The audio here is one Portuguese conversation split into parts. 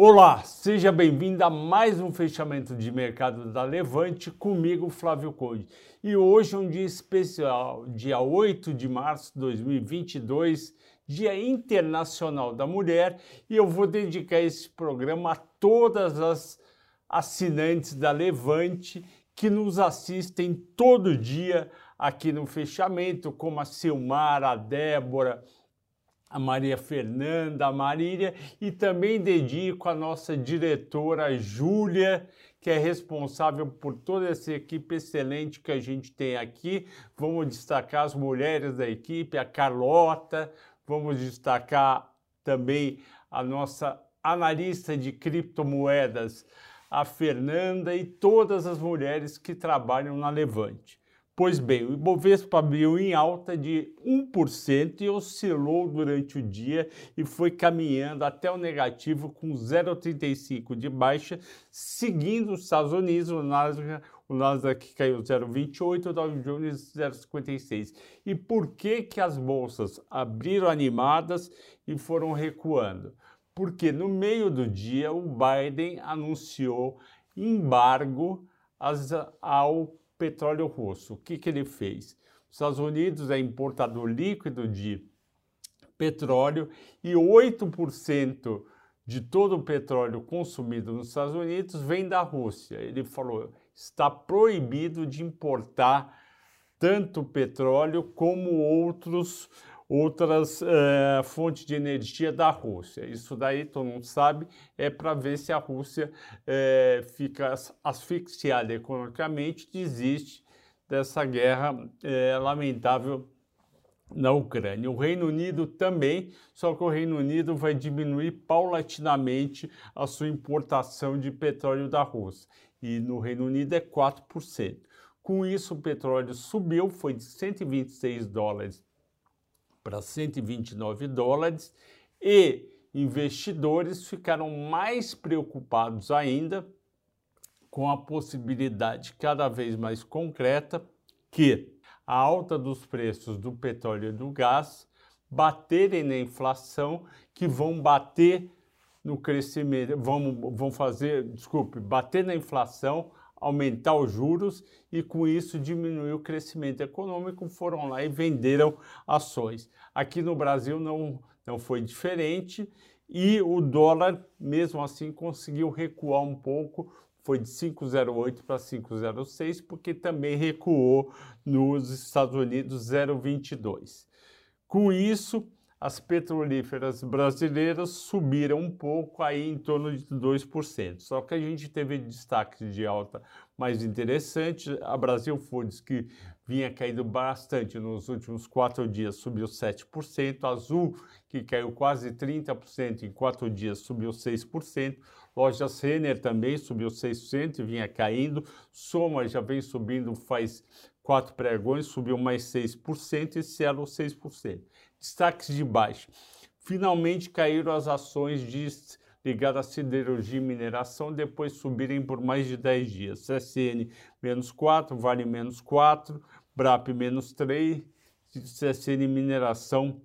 Olá, seja bem-vindo a mais um fechamento de mercado da Levante comigo, Flávio Conde. E hoje é um dia especial, dia 8 de março de 2022, Dia Internacional da Mulher, e eu vou dedicar esse programa a todas as assinantes da Levante que nos assistem todo dia aqui no fechamento, como a Silmar, a Débora, a Maria Fernanda, a Marília e também dedico a nossa diretora Júlia, que é responsável por toda essa equipe excelente que a gente tem aqui. Vamos destacar as mulheres da equipe, a Carlota, vamos destacar também a nossa analista de criptomoedas, a Fernanda e todas as mulheres que trabalham na Levante. Pois bem, o Ibovespa abriu em alta de 1% e oscilou durante o dia e foi caminhando até o negativo com 0,35 de baixa, seguindo Estados Unidos, o Nasdaq, o Nasdaq caiu 0,28, o Dow Jones 0,56. E por que que as bolsas abriram animadas e foram recuando? Porque no meio do dia o Biden anunciou embargo ao petróleo russo. O que, que ele fez? Os Estados Unidos é importador líquido de petróleo e 8% de todo o petróleo consumido nos Estados Unidos vem da Rússia. Ele falou: está proibido de importar tanto petróleo como outros outras uh, fontes de energia da Rússia. Isso daí, todo mundo sabe, é para ver se a Rússia uh, fica asfixiada economicamente, desiste dessa guerra uh, lamentável na Ucrânia. O Reino Unido também, só que o Reino Unido vai diminuir paulatinamente a sua importação de petróleo da Rússia. E no Reino Unido é 4%. Com isso, o petróleo subiu, foi de 126 dólares para 129 dólares e investidores ficaram mais preocupados ainda com a possibilidade cada vez mais concreta que a alta dos preços do petróleo e do gás baterem na inflação, que vão bater no crescimento, vão, vão fazer, desculpe, bater na inflação, aumentar os juros e com isso diminuir o crescimento econômico, foram lá e venderam ações. Aqui no Brasil não, não foi diferente e o dólar, mesmo assim, conseguiu recuar um pouco, foi de 5,08 para 5,06, porque também recuou nos Estados Unidos 0,22. Com isso, as petrolíferas brasileiras subiram um pouco, aí em torno de 2%. Só que a gente teve destaque de alta mais interessante. A Brasil Foods, que vinha caindo bastante nos últimos quatro dias, subiu 7%. Azul, que caiu quase 30% em quatro dias, subiu 6%. Lojas Renner também subiu 6% e vinha caindo. Soma já vem subindo faz quatro pregões, subiu mais 6% e Cielo 6%. Destaques de baixo. Finalmente caíram as ações de, ligadas à siderurgia e mineração, depois subirem por mais de 10 dias. CSN menos 4, Vale menos 4, BRAP menos 3, CSN Mineração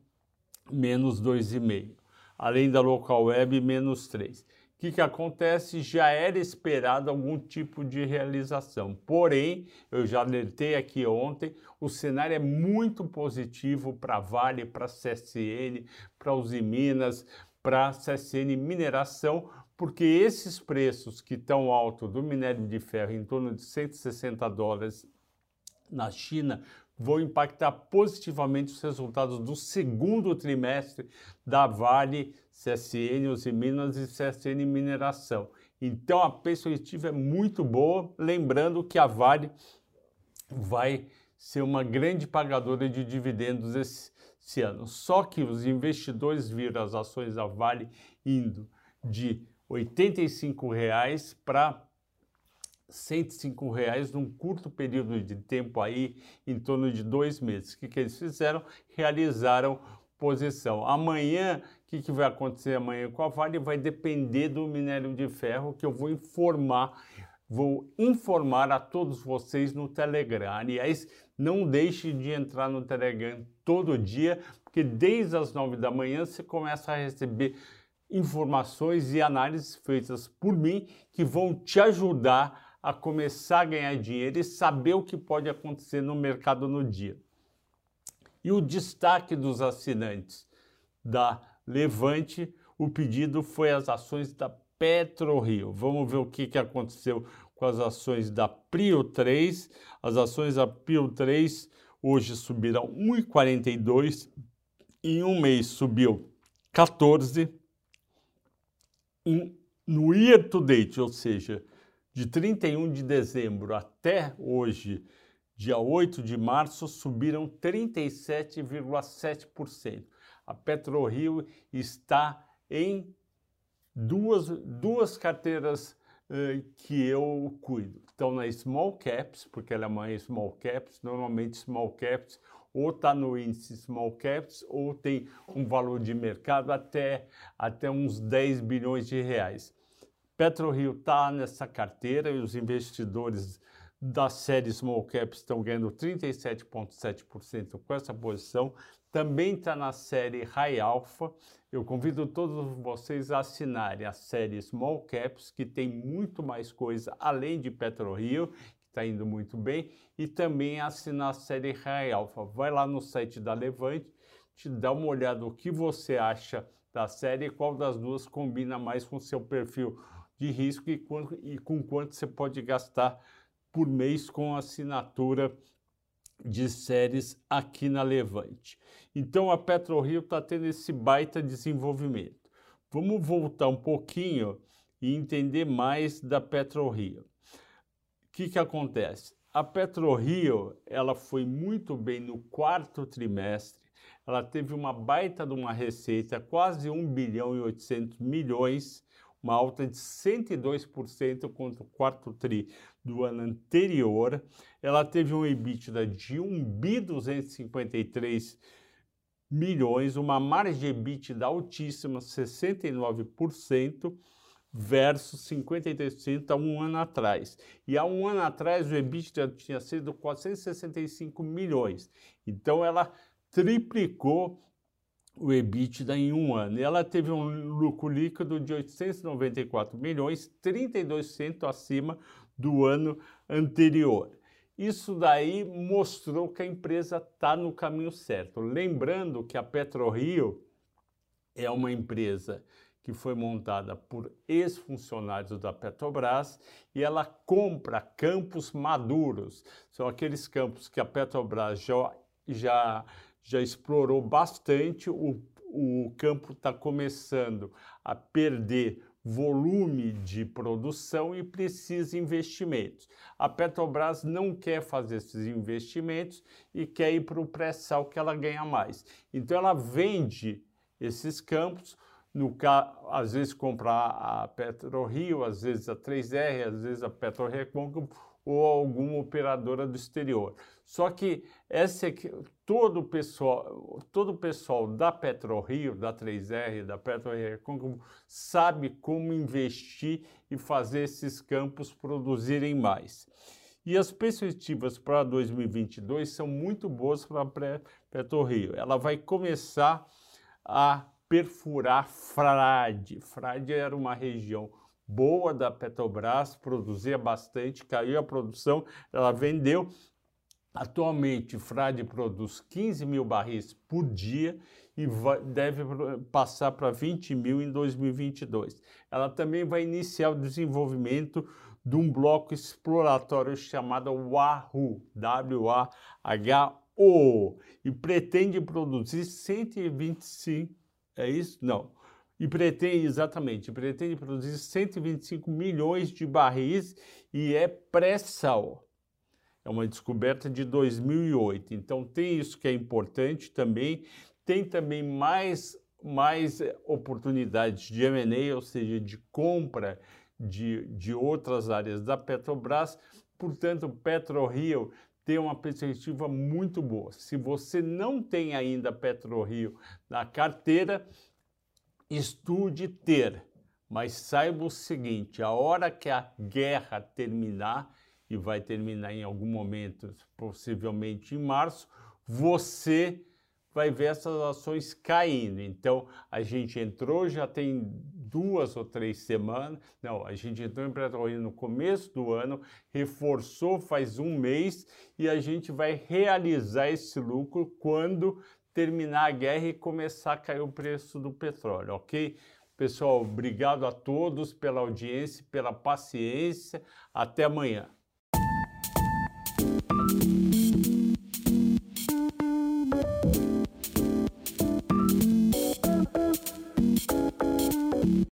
menos 2,5. Além da Local Web, menos 3 que, que acontece? Já era esperado algum tipo de realização. Porém, eu já alertei aqui ontem, o cenário é muito positivo para Vale, para CSN, para Uzi Minas, para CSN Mineração, porque esses preços que estão altos do minério de ferro, em torno de 160 dólares na China, vão impactar positivamente os resultados do segundo trimestre da Vale, CSN, Uzi Minas e CSN Mineração. Então a perspectiva é muito boa, lembrando que a Vale vai ser uma grande pagadora de dividendos esse, esse ano. Só que os investidores viram as ações da Vale indo de R$ 85,00 para 105 reais num curto período de tempo aí, em torno de dois meses. O que, que eles fizeram? Realizaram posição. Amanhã, o que, que vai acontecer amanhã com a Vale? Vai depender do minério de ferro que eu vou informar, vou informar a todos vocês no Telegram. Aliás, não deixe de entrar no Telegram todo dia, porque desde as nove da manhã você começa a receber informações e análises feitas por mim que vão te ajudar a começar a ganhar dinheiro e saber o que pode acontecer no mercado no dia. E o destaque dos assinantes da Levante, o pedido foi as ações da PetroRio. Vamos ver o que, que aconteceu com as ações da Prio 3. As ações da Prio 3 hoje subiram 1,42, em um mês subiu 14, em, no year to date, ou seja, de 31 de dezembro até hoje, dia 8 de março, subiram 37,7%. A PetroRio está em duas, duas carteiras uh, que eu cuido. Estão na Small Caps, porque ela é uma Small Caps, normalmente Small Caps ou está no índice Small Caps ou tem um valor de mercado até, até uns 10 bilhões de reais. PetroRio está nessa carteira e os investidores da série Small Caps estão ganhando 37,7% com essa posição. Também está na série High Alpha. Eu convido todos vocês a assinarem a série Small Caps, que tem muito mais coisa além de PetroRio, que está indo muito bem, e também assinar a série High Alpha. Vai lá no site da Levante, te dá uma olhada no que você acha da série e qual das duas combina mais com o seu perfil de risco e, e com quanto você pode gastar por mês com assinatura de séries aqui na Levante. Então a PetroRio está tendo esse baita desenvolvimento. Vamos voltar um pouquinho e entender mais da PetroRio. O que, que acontece? A PetroRio ela foi muito bem no quarto trimestre, ela teve uma baita de uma receita, quase 1 bilhão e 800 milhões, uma alta de 102% contra o quarto tri do ano anterior. Ela teve um EBITDA de 1 bi 253 milhões, uma margem EBITDA altíssima, 69%, versus 53% há um ano atrás. E há um ano atrás o EBITDA tinha sido 465 milhões. Então ela triplicou o EBITDA em um ano. E ela teve um lucro líquido de 894 milhões, 32% acima do ano anterior. Isso daí mostrou que a empresa está no caminho certo. Lembrando que a PetroRio é uma empresa que foi montada por ex-funcionários da Petrobras e ela compra campos maduros. São aqueles campos que a Petrobras já, já já explorou bastante, o, o campo está começando a perder volume de produção e precisa de investimentos. A Petrobras não quer fazer esses investimentos e quer ir para o pré-sal que ela ganha mais. Então ela vende esses campos, no às vezes compra a PetroRio, às vezes a 3R, às vezes a PetroRecôncavo ou alguma operadora do exterior. Só que essa aqui, todo o pessoal, todo o pessoal da PetroRio, da 3R, da PetroRio sabe como investir e fazer esses campos produzirem mais. E as perspectivas para 2022 são muito boas para a PetroRio. Ela vai começar a perfurar Frade. Frade era uma região boa da Petrobras, produzia bastante, caiu a produção, ela vendeu. Atualmente, Frade produz 15 mil barris por dia e vai, deve passar para 20 mil em 2022. Ela também vai iniciar o desenvolvimento de um bloco exploratório chamado Wahoo, W-A-H-O, e pretende produzir 125, é isso? Não, e pretende, exatamente, pretende produzir 125 milhões de barris e é pré-sal. É uma descoberta de 2008. Então tem isso que é importante também. Tem também mais, mais oportunidades de M&A, ou seja, de compra de, de outras áreas da Petrobras. Portanto, PetroRio tem uma perspectiva muito boa. Se você não tem ainda PetroRio na carteira, estude ter, mas saiba o seguinte: a hora que a guerra terminar, e vai terminar em algum momento, possivelmente em março, você vai ver essas ações caindo. Então, a gente entrou, já tem duas ou três semanas, não, a gente entrou em petróleo no começo do ano, reforçou faz um mês e a gente vai realizar esse lucro quando terminar a guerra e começar a cair o preço do petróleo, ok? Pessoal, obrigado a todos pela audiência, pela paciência. Até amanhã.